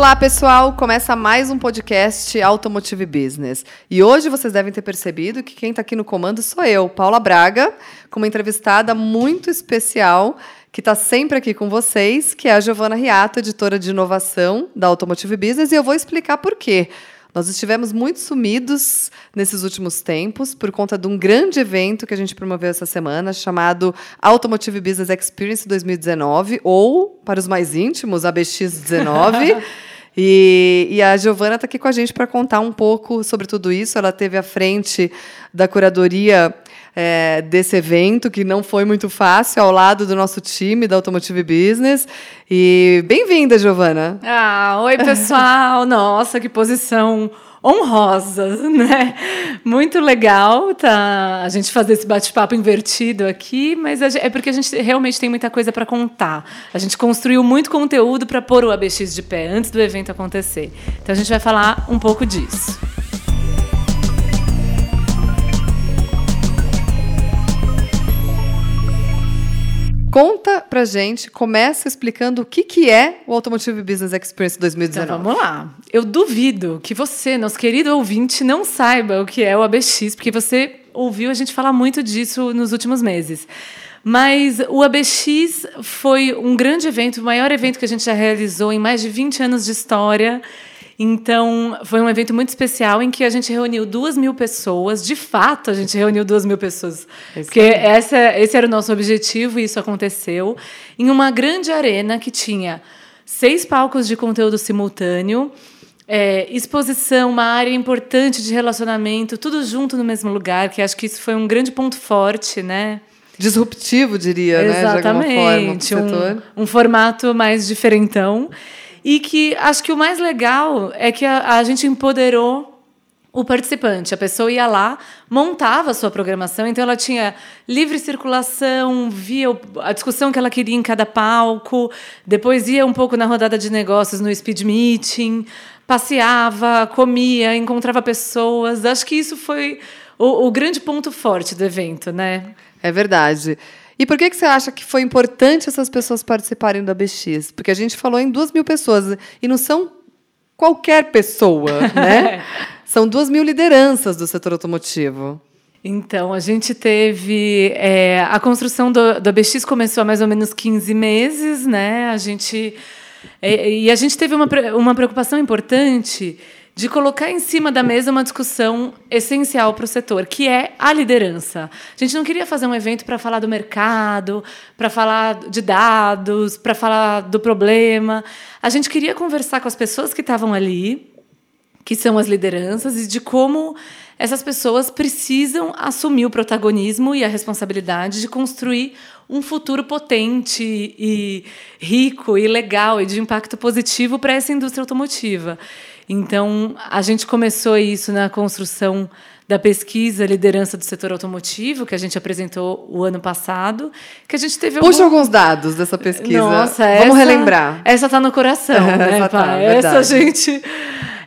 Olá, pessoal! Começa mais um podcast Automotive Business. E hoje vocês devem ter percebido que quem está aqui no comando sou eu, Paula Braga, com uma entrevistada muito especial que está sempre aqui com vocês, que é a Giovana Riato, editora de inovação da Automotive Business, e eu vou explicar por quê. Nós estivemos muito sumidos nesses últimos tempos por conta de um grande evento que a gente promoveu essa semana, chamado Automotive Business Experience 2019, ou, para os mais íntimos, ABX19. E, e, a Giovana está aqui com a gente para contar um pouco sobre tudo isso. Ela teve à frente da curadoria é, desse evento, que não foi muito fácil, ao lado do nosso time da Automotive Business. E bem-vinda, Giovana. Ah, oi, pessoal. Nossa, que posição honrosa, né? Muito legal tá, a gente fazer esse bate-papo invertido aqui, mas é porque a gente realmente tem muita coisa para contar. A gente construiu muito conteúdo para pôr o ABX de pé antes do evento acontecer. Então a gente vai falar um pouco disso. Conta pra gente, começa explicando o que, que é o Automotive Business Experience 2019. Então, vamos lá. Eu duvido que você, nosso querido ouvinte, não saiba o que é o ABX, porque você ouviu a gente falar muito disso nos últimos meses. Mas o ABX foi um grande evento, o maior evento que a gente já realizou em mais de 20 anos de história. Então, foi um evento muito especial em que a gente reuniu duas mil pessoas. De fato, a gente reuniu duas mil pessoas. Esse porque essa, esse era o nosso objetivo e isso aconteceu. Em uma grande arena que tinha seis palcos de conteúdo simultâneo. É, exposição, uma área importante de relacionamento, tudo junto no mesmo lugar, que acho que isso foi um grande ponto forte, né? Disruptivo, diria, Exatamente. né? De alguma forma, um, um formato mais diferentão. E que acho que o mais legal é que a, a gente empoderou o participante. A pessoa ia lá, montava a sua programação, então ela tinha livre circulação, via a discussão que ela queria em cada palco, depois ia um pouco na rodada de negócios no speed meeting, passeava, comia, encontrava pessoas. Acho que isso foi o, o grande ponto forte do evento, né? É verdade. E por que, que você acha que foi importante essas pessoas participarem da BX? Porque a gente falou em duas mil pessoas e não são qualquer pessoa, né? são duas mil lideranças do setor automotivo. Então, a gente teve. É, a construção do, do BX começou há mais ou menos 15 meses, né? A gente. É, e a gente teve uma, uma preocupação importante de colocar em cima da mesa uma discussão essencial para o setor, que é a liderança. A gente não queria fazer um evento para falar do mercado, para falar de dados, para falar do problema. A gente queria conversar com as pessoas que estavam ali, que são as lideranças, e de como essas pessoas precisam assumir o protagonismo e a responsabilidade de construir um futuro potente e rico e legal e de impacto positivo para essa indústria automotiva. Então, a gente começou isso na construção da pesquisa Liderança do Setor Automotivo, que a gente apresentou o ano passado, que a gente teve Puxa algum... alguns dados dessa pesquisa. Nossa, Vamos essa, relembrar. Essa está no coração, né, essa, tá, essa a gente...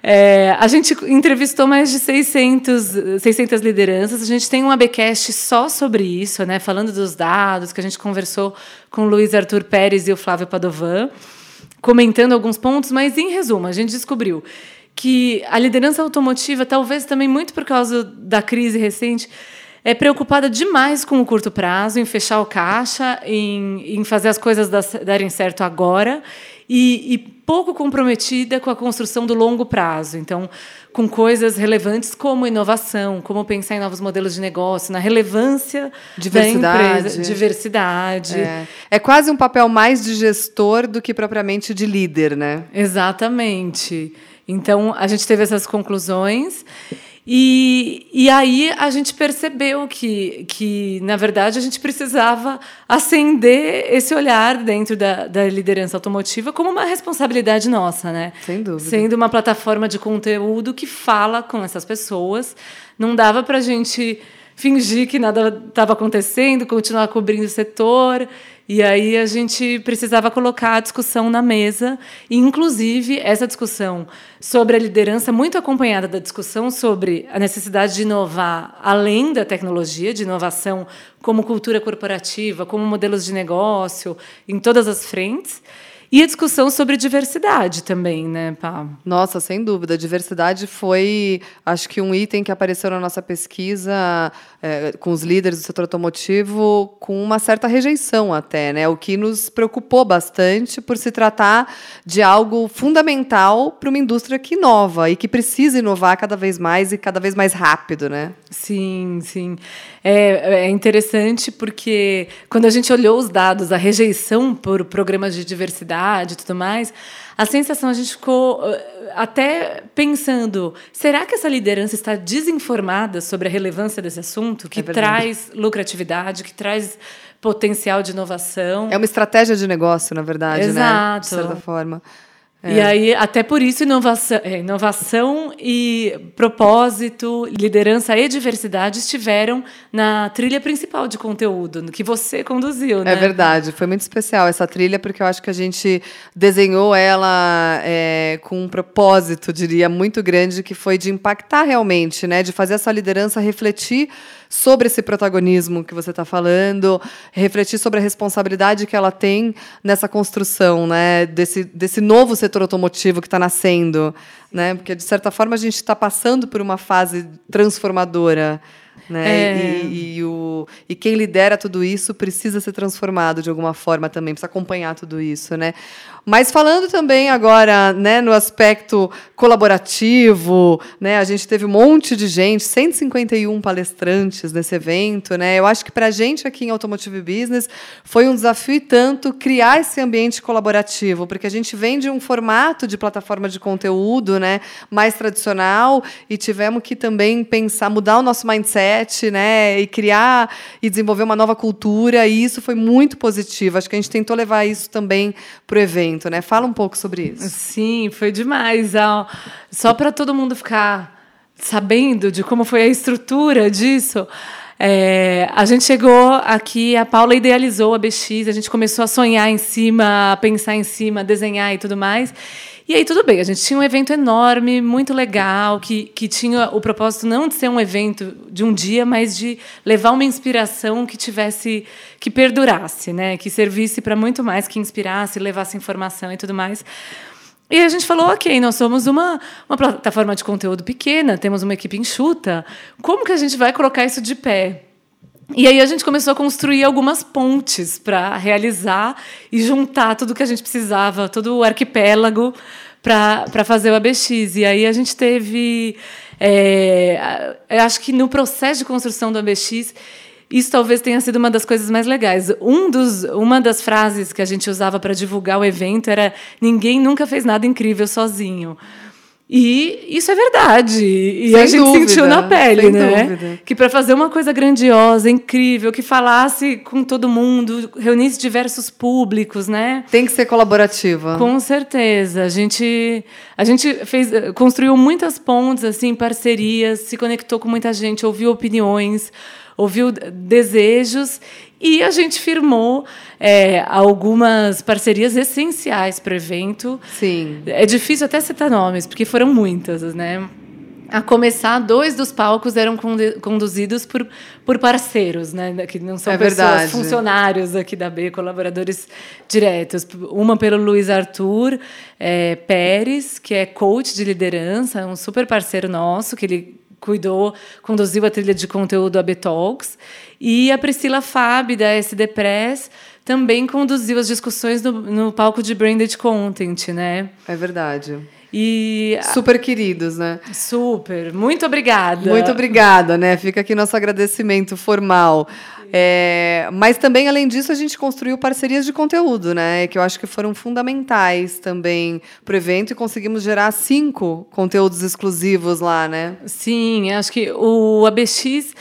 É, a gente entrevistou mais de 600, 600 lideranças. A gente tem um ABcast só sobre isso, né? falando dos dados, que a gente conversou com o Luiz Arthur Pérez e o Flávio Padovan comentando alguns pontos, mas em resumo, a gente descobriu que a liderança automotiva, talvez também muito por causa da crise recente, é preocupada demais com o curto prazo, em fechar o caixa, em, em fazer as coisas darem certo agora, e, e pouco comprometida com a construção do longo prazo. Então, com coisas relevantes como inovação, como pensar em novos modelos de negócio, na relevância diversidade. da empresa, diversidade. É. é quase um papel mais de gestor do que propriamente de líder, né? Exatamente. Então, a gente teve essas conclusões. E, e aí a gente percebeu que, que, na verdade, a gente precisava acender esse olhar dentro da, da liderança automotiva como uma responsabilidade nossa, né? Sem dúvida. Sendo uma plataforma de conteúdo que fala com essas pessoas. Não dava para a gente fingir que nada estava acontecendo, continuar cobrindo o setor. E aí a gente precisava colocar a discussão na mesa, e inclusive essa discussão sobre a liderança, muito acompanhada da discussão sobre a necessidade de inovar além da tecnologia, de inovação como cultura corporativa, como modelos de negócio, em todas as frentes. E a discussão sobre diversidade também, né, Pá? Nossa, sem dúvida. Diversidade foi, acho que, um item que apareceu na nossa pesquisa é, com os líderes do setor automotivo com uma certa rejeição até, né? O que nos preocupou bastante por se tratar de algo fundamental para uma indústria que inova e que precisa inovar cada vez mais e cada vez mais rápido, né? Sim, sim. É, é interessante porque quando a gente olhou os dados, a rejeição por programas de diversidade e tudo mais, a sensação a gente ficou eh, até pensando: será que essa liderança está desinformada sobre a relevância desse assunto, que é traz lucratividade, que traz potencial de inovação? É uma estratégia de negócio, na verdade, Exato. né? De certa forma. É. E aí, até por isso, inovação, é, inovação e propósito, liderança e diversidade estiveram na trilha principal de conteúdo, que você conduziu, é né? É verdade, foi muito especial essa trilha, porque eu acho que a gente desenhou ela é, com um propósito, diria, muito grande, que foi de impactar realmente, né? De fazer essa liderança refletir sobre esse protagonismo que você está falando, refletir sobre a responsabilidade que ela tem nessa construção, né, desse, desse novo setor automotivo que está nascendo, né, porque de certa forma a gente está passando por uma fase transformadora. Né? É. E, e, o, e quem lidera tudo isso precisa ser transformado de alguma forma também, precisa acompanhar tudo isso. Né? Mas falando também agora né, no aspecto colaborativo, né, a gente teve um monte de gente, 151 palestrantes nesse evento. Né? Eu acho que para a gente aqui em Automotive Business foi um desafio e tanto criar esse ambiente colaborativo, porque a gente vem de um formato de plataforma de conteúdo né, mais tradicional e tivemos que também pensar, mudar o nosso mindset né, e criar e desenvolver uma nova cultura, e isso foi muito positivo. Acho que a gente tentou levar isso também para o evento evento, né? Fala um pouco sobre isso. Sim, foi demais. Só para todo mundo ficar sabendo de como foi a estrutura disso. É, a gente chegou aqui, a Paula idealizou a BX, a gente começou a sonhar em cima, a pensar em cima, a desenhar e tudo mais. E aí tudo bem, a gente tinha um evento enorme, muito legal, que, que tinha o propósito não de ser um evento de um dia, mas de levar uma inspiração que tivesse, que perdurasse, né? que servisse para muito mais, que inspirasse, levasse informação e tudo mais. E a gente falou, ok, nós somos uma, uma plataforma de conteúdo pequena, temos uma equipe enxuta, como que a gente vai colocar isso de pé? E aí a gente começou a construir algumas pontes para realizar e juntar tudo que a gente precisava, todo o arquipélago para fazer o ABX. E aí a gente teve. É, acho que no processo de construção do ABX, isso talvez tenha sido uma das coisas mais legais. Um dos, uma das frases que a gente usava para divulgar o evento era: ninguém nunca fez nada incrível sozinho. E isso é verdade. E sem a gente dúvida, sentiu na pele, né? Dúvida. Que para fazer uma coisa grandiosa, incrível, que falasse com todo mundo, reunisse diversos públicos, né? Tem que ser colaborativa. Com certeza. A gente a gente fez construiu muitas pontes assim, parcerias, se conectou com muita gente, ouviu opiniões, ouviu desejos e a gente firmou é, algumas parcerias essenciais para o evento. Sim. É difícil até citar nomes, porque foram muitas, né? A começar, dois dos palcos eram conduzidos por, por parceiros, né? Que não são é pessoas, verdade. funcionários aqui da B, colaboradores diretos. Uma pelo Luiz Arthur é, Pérez, que é coach de liderança, um super parceiro nosso, que ele cuidou, conduziu a trilha de conteúdo AB Talks. E a Priscila Fábio, da SD Press, também conduziu as discussões no, no palco de branded content, né? É verdade. E super queridos, né? Super. Muito obrigada. Muito obrigada, né? Fica aqui nosso agradecimento formal. É, mas também, além disso, a gente construiu parcerias de conteúdo, né? Que eu acho que foram fundamentais também para o evento e conseguimos gerar cinco conteúdos exclusivos lá, né? Sim, acho que o ABX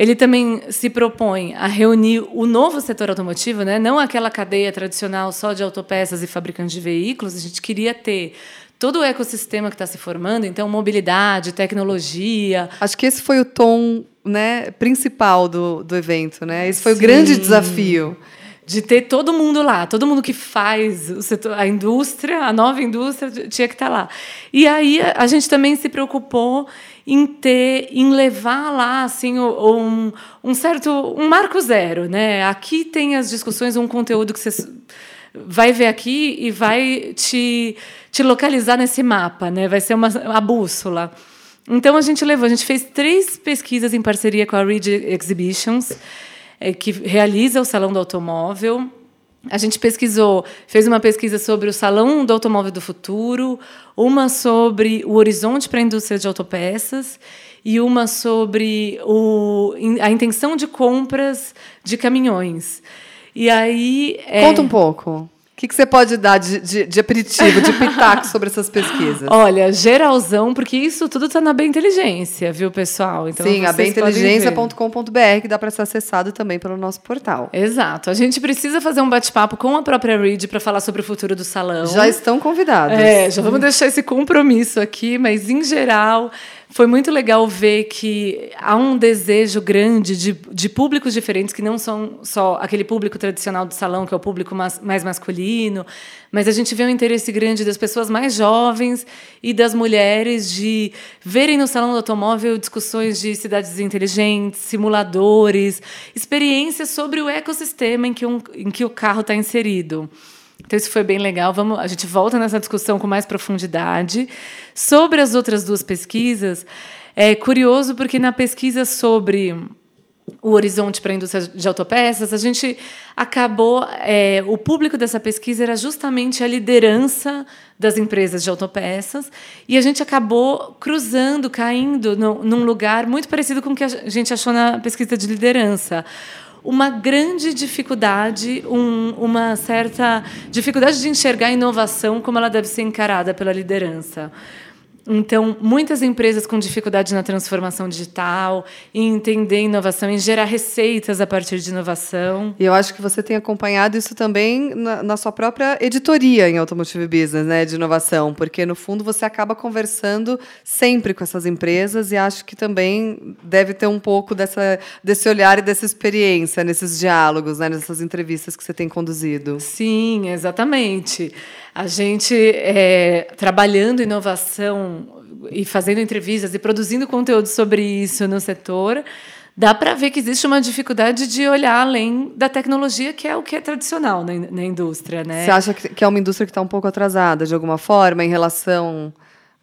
ele também se propõe a reunir o novo setor automotivo, né? não aquela cadeia tradicional só de autopeças e fabricantes de veículos. A gente queria ter todo o ecossistema que está se formando, então mobilidade, tecnologia. Acho que esse foi o tom né, principal do, do evento, né? Esse foi Sim. o grande desafio. De ter todo mundo lá, todo mundo que faz o setor, a indústria, a nova indústria, tinha que estar tá lá. E aí a gente também se preocupou em ter, em levar lá assim um, um certo um marco zero, né? Aqui tem as discussões, um conteúdo que vocês vai ver aqui e vai te, te localizar nesse mapa, né? Vai ser uma a bússola. Então a gente levou, a gente fez três pesquisas em parceria com a Reed Exhibitions, é, que realiza o Salão do Automóvel. A gente pesquisou, fez uma pesquisa sobre o Salão do Automóvel do Futuro, uma sobre o horizonte para a indústria de autopeças e uma sobre o, a intenção de compras de caminhões. E aí. É... Conta um pouco que, que você pode dar de, de, de aperitivo, de pitaco sobre essas pesquisas? Olha, geralzão, porque isso tudo está na Bem Inteligência, viu, pessoal? Então, Sim, a beminteligencia.com.br, que dá para ser acessado também pelo nosso portal. Exato. A gente precisa fazer um bate-papo com a própria Reed para falar sobre o futuro do salão. Já estão convidados. É, já vamos deixar esse compromisso aqui, mas em geral foi muito legal ver que há um desejo grande de, de públicos diferentes, que não são só aquele público tradicional do salão, que é o público mais, mais masculino, mas a gente vê um interesse grande das pessoas mais jovens e das mulheres de verem no salão do automóvel discussões de cidades inteligentes, simuladores, experiências sobre o ecossistema em que, um, em que o carro está inserido. Então isso foi bem legal. Vamos, a gente volta nessa discussão com mais profundidade. Sobre as outras duas pesquisas, é curioso porque na pesquisa sobre o horizonte para a indústria de autopeças, a gente acabou. É, o público dessa pesquisa era justamente a liderança das empresas de autopeças, e a gente acabou cruzando, caindo no, num lugar muito parecido com o que a gente achou na pesquisa de liderança uma grande dificuldade, um, uma certa dificuldade de enxergar a inovação como ela deve ser encarada pela liderança. Então, muitas empresas com dificuldade na transformação digital, em entender inovação, em gerar receitas a partir de inovação. E eu acho que você tem acompanhado isso também na, na, sua própria editoria em Automotive Business, né, de inovação, porque no fundo você acaba conversando sempre com essas empresas e acho que também deve ter um pouco dessa, desse olhar e dessa experiência nesses diálogos, né, nessas entrevistas que você tem conduzido. Sim, exatamente. A gente, é, trabalhando inovação e fazendo entrevistas e produzindo conteúdo sobre isso no setor, dá para ver que existe uma dificuldade de olhar além da tecnologia, que é o que é tradicional na, na indústria. Né? Você acha que é uma indústria que está um pouco atrasada, de alguma forma, em relação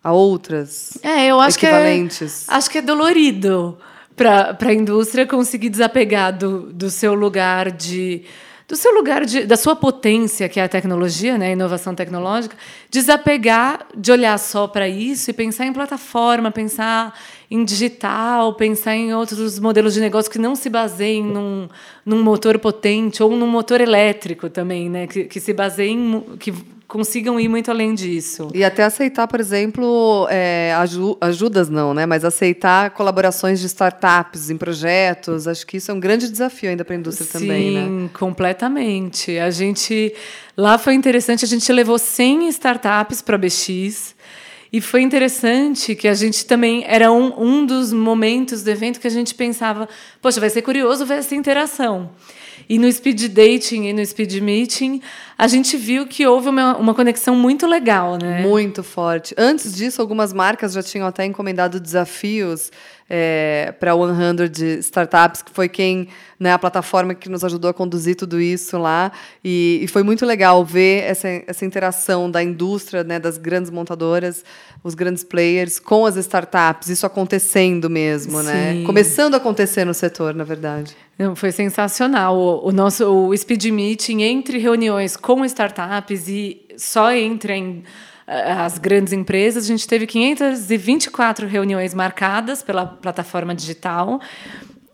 a outras é, eu acho equivalentes? Que é, acho que é dolorido para a indústria conseguir desapegar do, do seu lugar de do seu lugar de, da sua potência, que é a tecnologia, né, a inovação tecnológica, desapegar de olhar só para isso e pensar em plataforma, pensar em digital, pensar em outros modelos de negócio que não se baseiem num, num motor potente ou num motor elétrico também, né, que, que se baseiem que consigam ir muito além disso. E até aceitar, por exemplo, é, ajudas não, né? Mas aceitar colaborações de startups em projetos. Acho que isso é um grande desafio ainda para a indústria Sim, também, né? Sim, completamente. A gente lá foi interessante. A gente levou 100 startups para a BX. E foi interessante que a gente também era um, um dos momentos do evento que a gente pensava, poxa, vai ser curioso ver essa interação. E no speed dating e no speed meeting, a gente viu que houve uma, uma conexão muito legal, né? Muito forte. Antes disso, algumas marcas já tinham até encomendado desafios é, para 100 Startups, que foi quem, né, a plataforma que nos ajudou a conduzir tudo isso lá. E, e foi muito legal ver essa, essa interação da indústria, né, das grandes montadoras, os grandes players, com as startups, isso acontecendo mesmo, né? Sim. né? Começando a acontecer no setor, na verdade. Não, foi sensacional. O, o, nosso o speed meeting entre reuniões com startups e só entre em, as grandes empresas, a gente teve 524 reuniões marcadas pela plataforma digital.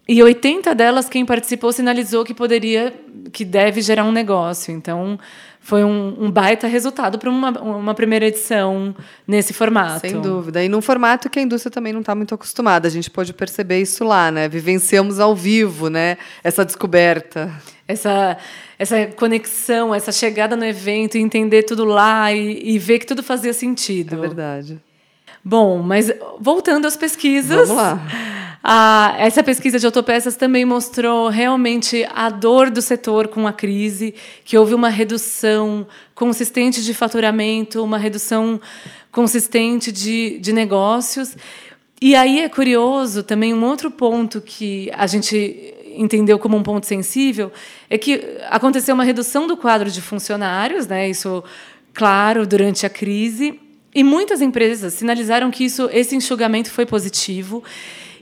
E 80 delas, quem participou sinalizou que poderia, que deve gerar um negócio. Então, foi um, um baita resultado para uma, uma primeira edição nesse formato. Sem dúvida. E num formato que a indústria também não está muito acostumada. A gente pode perceber isso lá, né? Vivenciamos ao vivo, né? Essa descoberta. Essa, essa conexão, essa chegada no evento, entender tudo lá e, e ver que tudo fazia sentido. É verdade. Bom, mas voltando às pesquisas. Vamos lá. A, essa pesquisa de autopeças também mostrou realmente a dor do setor com a crise, que houve uma redução consistente de faturamento, uma redução consistente de, de negócios. E aí é curioso também um outro ponto que a gente entendeu como um ponto sensível é que aconteceu uma redução do quadro de funcionários, né? Isso, claro, durante a crise, e muitas empresas sinalizaram que isso, esse enxugamento foi positivo.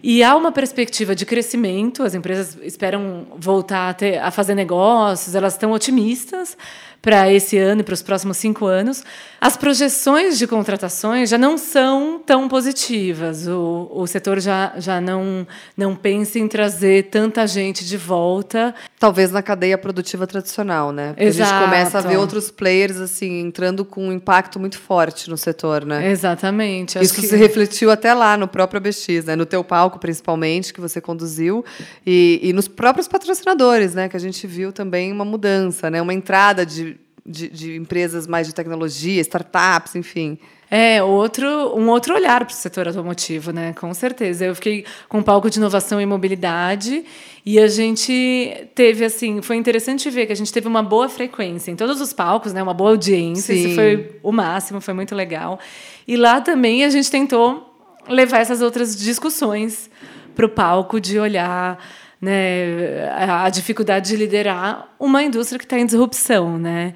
E há uma perspectiva de crescimento, as empresas esperam voltar a, ter, a fazer negócios, elas estão otimistas para esse ano e para os próximos cinco anos, as projeções de contratações já não são tão positivas. O, o setor já, já não, não pensa em trazer tanta gente de volta. Talvez na cadeia produtiva tradicional, né? Porque Exato. a gente começa a ver outros players assim entrando com um impacto muito forte no setor, né? Exatamente. Isso que... se refletiu até lá no próprio ABX, né? No teu palco, principalmente, que você conduziu, e, e nos próprios patrocinadores, né? Que a gente viu também uma mudança, né? Uma entrada de de, de empresas mais de tecnologia, startups, enfim. É, outro, um outro olhar para o setor automotivo, né? Com certeza. Eu fiquei com um palco de inovação e mobilidade e a gente teve, assim, foi interessante ver que a gente teve uma boa frequência em todos os palcos, né? Uma boa audiência. Sim. Isso foi o máximo, foi muito legal. E lá também a gente tentou levar essas outras discussões para o palco de olhar né, a dificuldade de liderar uma indústria que está em disrupção, né?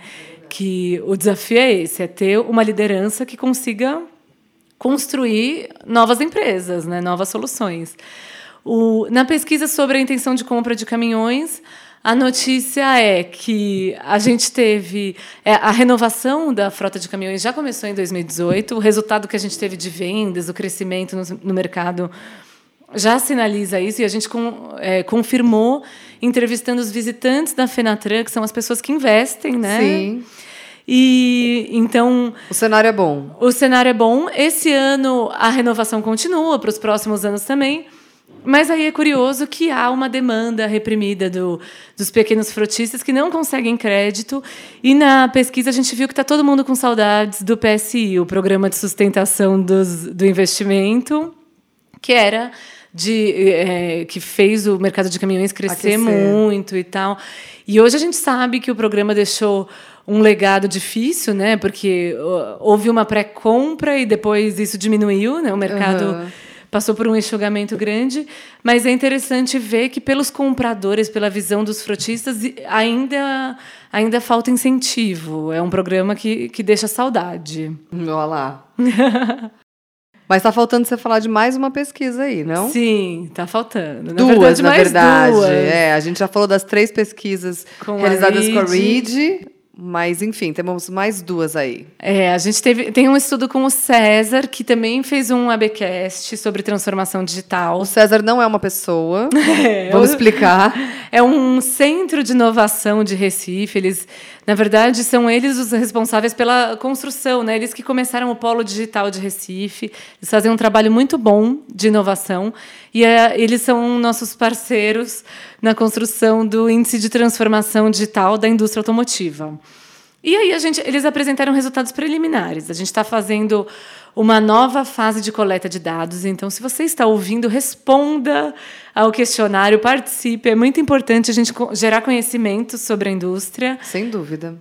Que o desafio é esse, é ter uma liderança que consiga construir novas empresas, né, novas soluções. O, na pesquisa sobre a intenção de compra de caminhões, a notícia é que a gente teve é, a renovação da frota de caminhões já começou em 2018. O resultado que a gente teve de vendas, o crescimento no, no mercado já sinaliza isso e a gente com, é, confirmou entrevistando os visitantes da Fenatran, que são as pessoas que investem, né? Sim. E então. O cenário é bom. O cenário é bom. Esse ano a renovação continua, para os próximos anos também. Mas aí é curioso que há uma demanda reprimida do, dos pequenos frotistas que não conseguem crédito. E na pesquisa a gente viu que está todo mundo com saudades do PSI, o Programa de Sustentação dos, do Investimento, que era de, é, que fez o mercado de caminhões crescer muito e tal. E hoje a gente sabe que o programa deixou um legado difícil, né? Porque houve uma pré-compra e depois isso diminuiu, né? O mercado uhum. passou por um enxugamento grande, mas é interessante ver que pelos compradores, pela visão dos frotistas, ainda ainda falta incentivo. É um programa que, que deixa saudade. Olha lá. Mas tá faltando você falar de mais uma pesquisa aí, não? Sim, tá faltando. Na duas, verdade, na verdade. Duas. É, a gente já falou das três pesquisas com realizadas a com a Reed. Mas, enfim, temos mais duas aí. É, a gente teve, tem um estudo com o César, que também fez um ABcast sobre transformação digital. O César não é uma pessoa. É, Vamos explicar. É um centro de inovação de Recife. Eles, na verdade, são eles os responsáveis pela construção, né? Eles que começaram o Polo Digital de Recife. Eles fazem um trabalho muito bom de inovação. E é, eles são nossos parceiros na construção do índice de transformação digital da indústria automotiva. E aí a gente, eles apresentaram resultados preliminares. A gente está fazendo uma nova fase de coleta de dados. Então, se você está ouvindo, responda ao questionário, participe. É muito importante a gente gerar conhecimento sobre a indústria. Sem dúvida.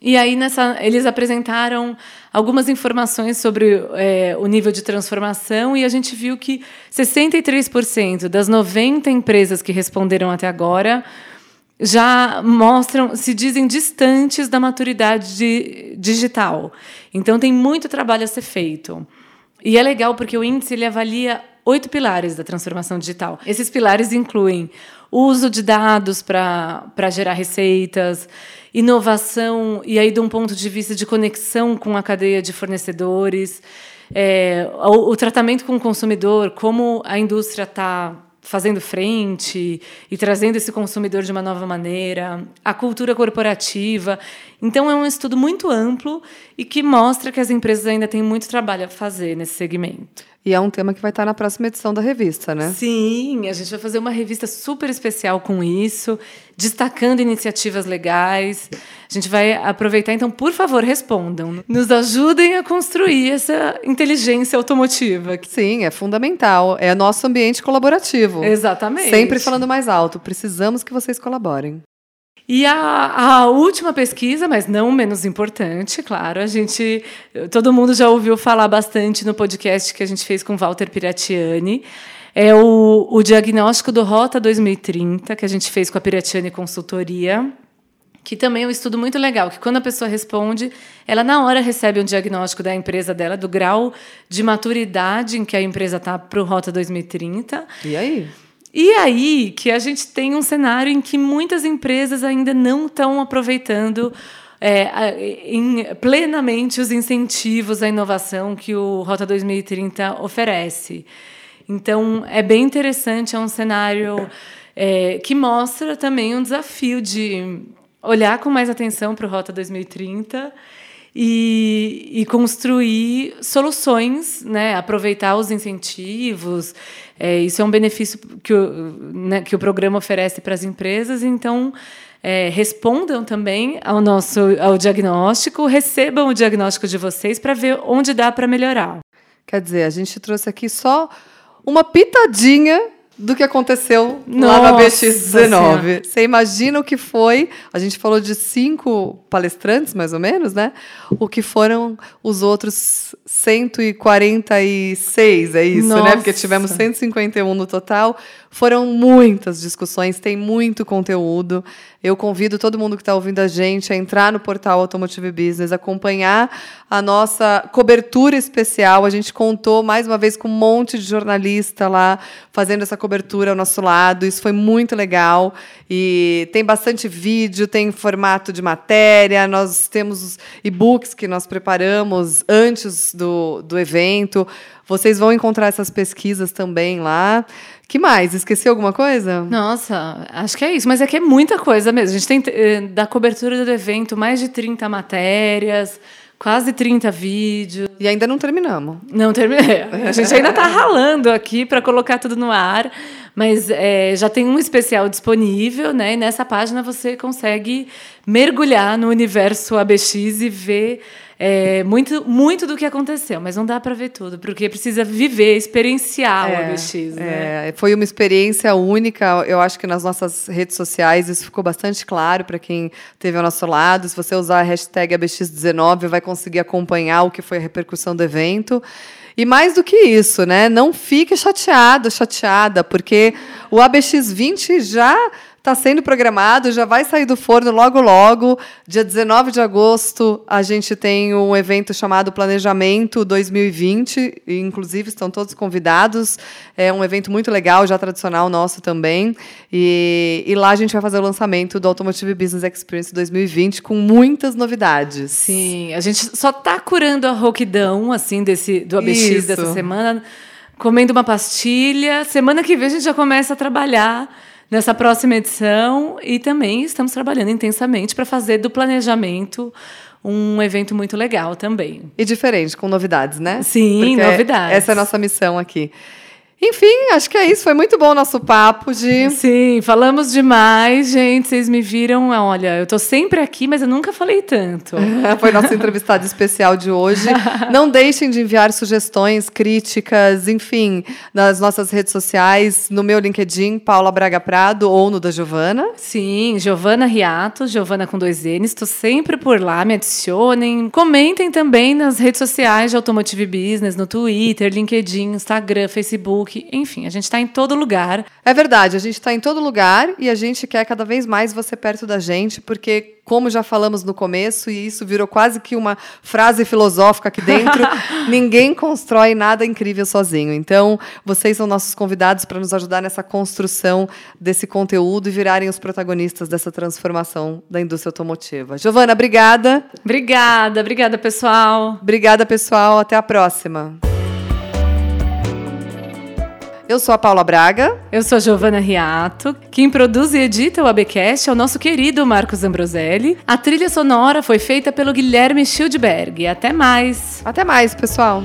E aí nessa, eles apresentaram algumas informações sobre é, o nível de transformação e a gente viu que 63% das 90 empresas que responderam até agora já mostram, se dizem distantes da maturidade de, digital. Então tem muito trabalho a ser feito. E é legal porque o índice ele avalia oito pilares da transformação digital. Esses pilares incluem o uso de dados para gerar receitas, inovação, e aí de um ponto de vista de conexão com a cadeia de fornecedores, é, o, o tratamento com o consumidor, como a indústria está fazendo frente e trazendo esse consumidor de uma nova maneira, a cultura corporativa. Então, é um estudo muito amplo e que mostra que as empresas ainda têm muito trabalho a fazer nesse segmento. E é um tema que vai estar na próxima edição da revista, né? Sim, a gente vai fazer uma revista super especial com isso, destacando iniciativas legais. A gente vai aproveitar, então, por favor, respondam. Nos ajudem a construir essa inteligência automotiva. Sim, é fundamental. É nosso ambiente colaborativo. Exatamente. Sempre falando mais alto. Precisamos que vocês colaborem. E a, a, última pesquisa, mas não menos importante, claro, a gente. Todo mundo já ouviu falar bastante no podcast que a gente fez com Walter Piratiani. é o, o diagnóstico do Rota 2030, que a gente fez com a Piratiane Consultoria, que também é um estudo muito legal, que quando a pessoa responde, ela na hora recebe um diagnóstico da empresa dela, do grau de maturidade em que a empresa está para o Rota 2030. E aí? E aí que a gente tem um cenário em que muitas empresas ainda não estão aproveitando é, em, plenamente os incentivos à inovação que o Rota 2030 oferece. Então, é bem interessante, é um cenário é, que mostra também um desafio de olhar com mais atenção para o Rota 2030 e, e, construir soluções, né? aproveitar os incentivos. É, isso é um benefício que o, né, que o programa oferece para as empresas. Então, é, respondam também ao nosso ao diagnóstico, recebam o diagnóstico de vocês para ver onde dá para melhorar. Quer dizer, a gente trouxe aqui só uma pitadinha do que aconteceu Nossa lá na BX19. Você imagina o que foi? A gente falou de cinco palestrantes, mais ou menos, né? O que foram os outros 146, é isso, Nossa. né? Porque tivemos 151 no total. Foram muitas discussões, tem muito conteúdo. Eu convido todo mundo que está ouvindo a gente a entrar no portal Automotive Business, acompanhar a nossa cobertura especial. A gente contou mais uma vez com um monte de jornalista lá fazendo essa cobertura ao nosso lado. Isso foi muito legal. E tem bastante vídeo, tem formato de matéria. Nós temos e-books que nós preparamos antes do, do evento. Vocês vão encontrar essas pesquisas também lá. Que mais? Esqueci alguma coisa? Nossa, acho que é isso, mas é que é muita coisa mesmo. A gente tem eh, da cobertura do evento mais de 30 matérias, quase 30 vídeos. E ainda não terminamos. Não terminei. A gente ainda está ralando aqui para colocar tudo no ar, mas é, já tem um especial disponível, né? E nessa página você consegue mergulhar no universo ABX e ver é, muito, muito do que aconteceu, mas não dá para ver tudo, porque precisa viver, experienciar É, o ABX. Né? É, foi uma experiência única. Eu acho que nas nossas redes sociais isso ficou bastante claro para quem esteve ao nosso lado. Se você usar a hashtag ABX19, vai conseguir acompanhar o que foi a repercussão do evento. E mais do que isso, né? Não fique chateado, chateada, porque o ABX20 já está sendo programado, já vai sair do forno logo logo. Dia 19 de agosto, a gente tem um evento chamado Planejamento 2020, e inclusive estão todos convidados. É um evento muito legal, já tradicional nosso também. E, e lá a gente vai fazer o lançamento do Automotive Business Experience 2020 com muitas novidades. Sim, a gente só tá curando a rouquidão, assim, desse, do ABX Isso. dessa semana, comendo uma pastilha. Semana que vem a gente já começa a trabalhar nessa próxima edição e também estamos trabalhando intensamente para fazer do planejamento um evento muito legal também. E diferente, com novidades, né? Sim, Porque novidades. Essa é a nossa missão aqui. Enfim, acho que é isso. Foi muito bom o nosso papo de. Sim, falamos demais, gente. Vocês me viram. Olha, eu tô sempre aqui, mas eu nunca falei tanto. Foi nosso entrevistado especial de hoje. Não deixem de enviar sugestões, críticas, enfim, nas nossas redes sociais, no meu LinkedIn, Paula Braga Prado, ou no da Giovana. Sim, Giovana Riato, Giovana com dois N's. Estou sempre por lá, me adicionem. Comentem também nas redes sociais de Automotive Business, no Twitter, LinkedIn, Instagram, Facebook. Enfim, a gente está em todo lugar. É verdade, a gente está em todo lugar e a gente quer cada vez mais você perto da gente, porque, como já falamos no começo, e isso virou quase que uma frase filosófica aqui dentro, ninguém constrói nada incrível sozinho. Então, vocês são nossos convidados para nos ajudar nessa construção desse conteúdo e virarem os protagonistas dessa transformação da indústria automotiva. Giovana, obrigada. Obrigada, obrigada, pessoal. Obrigada, pessoal. Até a próxima. Eu sou a Paula Braga. Eu sou a Giovana Riato. Quem produz e edita o ABcast é o nosso querido Marcos Ambroselli. A trilha sonora foi feita pelo Guilherme Schildberg. Até mais! Até mais, pessoal.